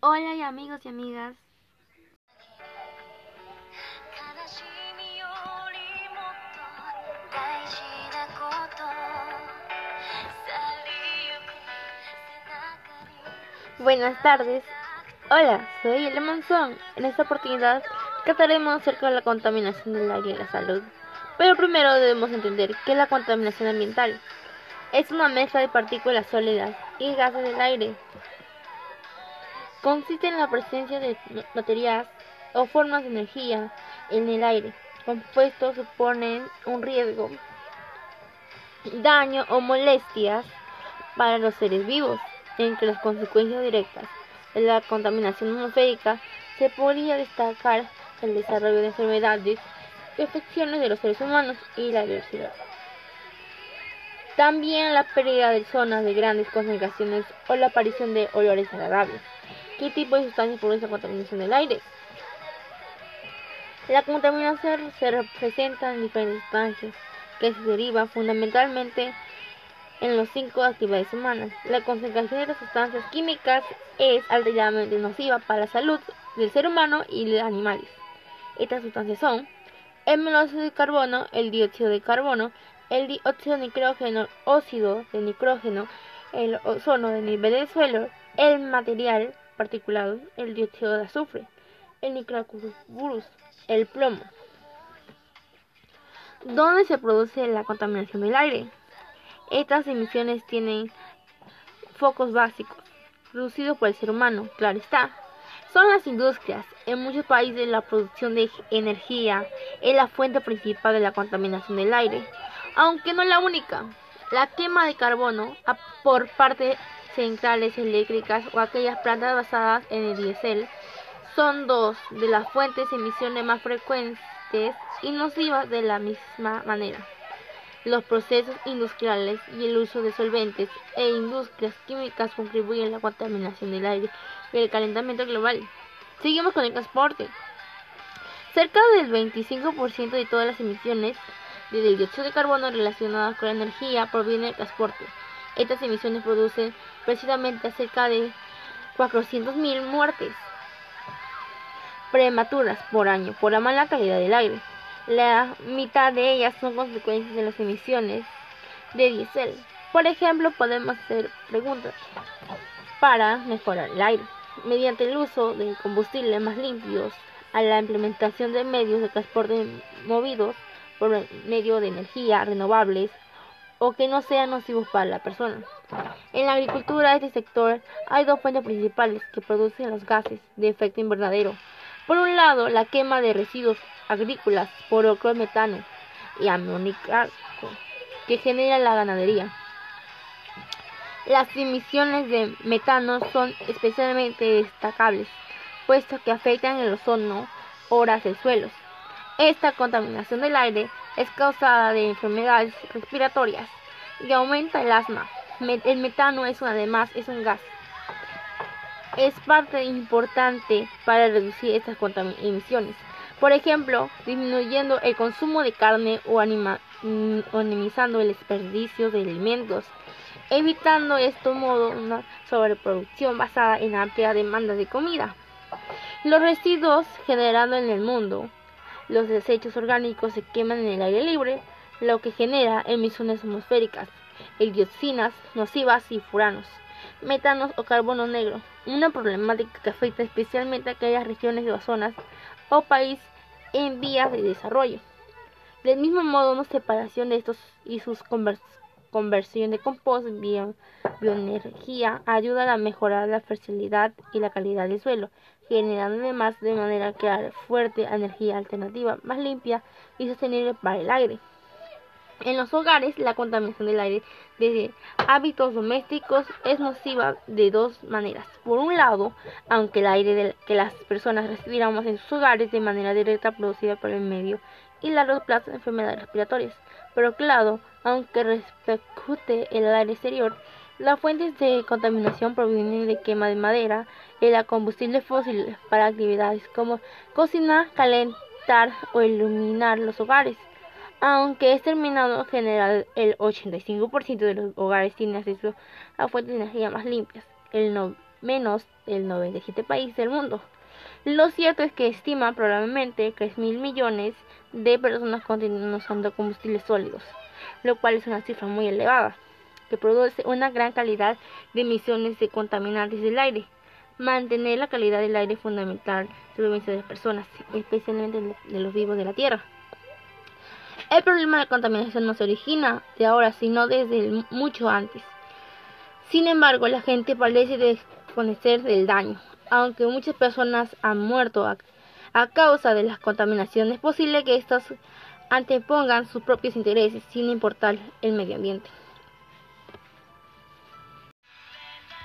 Hola y amigos y amigas. Buenas tardes. Hola, soy El Monzón. En esta oportunidad trataremos acerca de la contaminación del aire y la salud. Pero primero debemos entender qué es la contaminación ambiental. Es una mezcla de partículas sólidas y gases del aire. Consiste en la presencia de materias o formas de energía en el aire. Compuestos suponen un riesgo, daño o molestias para los seres vivos entre las consecuencias directas de la contaminación atmosférica se podría destacar el desarrollo de enfermedades y afecciones de los seres humanos y la diversidad. También la pérdida de zonas de grandes concentraciones o la aparición de olores agradables. ¿Qué tipo de sustancias produce contaminación del aire? La contaminación se representa en diferentes sustancias que se derivan fundamentalmente en los cinco actividades humanas. La concentración de las sustancias químicas es altamente nociva para la salud del ser humano y de animales. Estas sustancias son el monóxido de carbono, el dióxido de carbono, el dióxido de nitrógeno, óxido de nitrógeno, el ozono de nivel del suelo, el material particulado, el dióxido de azufre, el nitrocarburos, el plomo. ¿Dónde se produce la contaminación del aire? Estas emisiones tienen focos básicos, producidos por el ser humano, claro está. Son las industrias. En muchos países la producción de energía es la fuente principal de la contaminación del aire, aunque no la única. La quema de carbono por parte centrales eléctricas o aquellas plantas basadas en el diésel son dos de las fuentes de emisiones más frecuentes y nocivas de la misma manera los procesos industriales y el uso de solventes e industrias químicas contribuyen a la contaminación del aire y el calentamiento global. Seguimos con el transporte. Cerca del 25% de todas las emisiones de dióxido de carbono relacionadas con la energía provienen del transporte. Estas emisiones producen precisamente cerca de 400.000 muertes prematuras por año por la mala calidad del aire. La mitad de ellas son consecuencias de las emisiones de diésel. Por ejemplo, podemos hacer preguntas para mejorar el aire mediante el uso de combustibles más limpios a la implementación de medios de transporte movidos por medio de energía renovables o que no sean nocivos para la persona. En la agricultura de este sector hay dos fuentes principales que producen los gases de efecto invernadero. Por un lado, la quema de residuos agrícolas por metano y amoníaco que genera la ganadería. Las emisiones de metano son especialmente destacables, puesto que afectan el ozono, horas del suelo. Esta contaminación del aire es causada de enfermedades respiratorias y aumenta el asma. El metano es además es un gas. Es parte importante para reducir estas emisiones. Por ejemplo, disminuyendo el consumo de carne o, mm, minimizando el desperdicio de alimentos, evitando de este modo una sobreproducción basada en amplia demanda de comida. Los residuos generados en el mundo, los desechos orgánicos se queman en el aire libre, lo que genera emisiones atmosféricas, dioxinas nocivas y furanos, metanos o carbono negro, una problemática que afecta especialmente a aquellas regiones de zonas o país en vías de desarrollo. Del mismo modo, una separación de estos y sus conversión de compost vía bioenergía ayuda a mejorar la fertilidad y la calidad del suelo, generando además de manera clara fuerte energía alternativa más limpia y sostenible para el aire. En los hogares, la contaminación del aire desde hábitos domésticos es nociva de dos maneras. Por un lado, aunque el aire que las personas respiramos en sus hogares de manera directa producida por el medio y largo plazo de enfermedades respiratorias. Pero claro, aunque repercute el aire exterior, las fuentes de contaminación provienen de quema de madera y la combustible fósil para actividades como cocinar, calentar o iluminar los hogares. Aunque es terminado en general, el 85% de los hogares tienen acceso a fuentes de energía más limpias. El menos del 97 países del mundo. Lo cierto es que estima probablemente que es mil millones de personas continúan usando combustibles sólidos, lo cual es una cifra muy elevada, que produce una gran calidad de emisiones de contaminantes del aire. Mantener la calidad del aire es fundamental supervivencia de las personas, especialmente de los vivos de la Tierra. El problema de la contaminación no se origina de ahora, sino desde mucho antes. Sin embargo, la gente parece desconocer del daño. Aunque muchas personas han muerto a, a causa de la contaminación, es posible que éstas antepongan sus propios intereses sin importar el medio ambiente.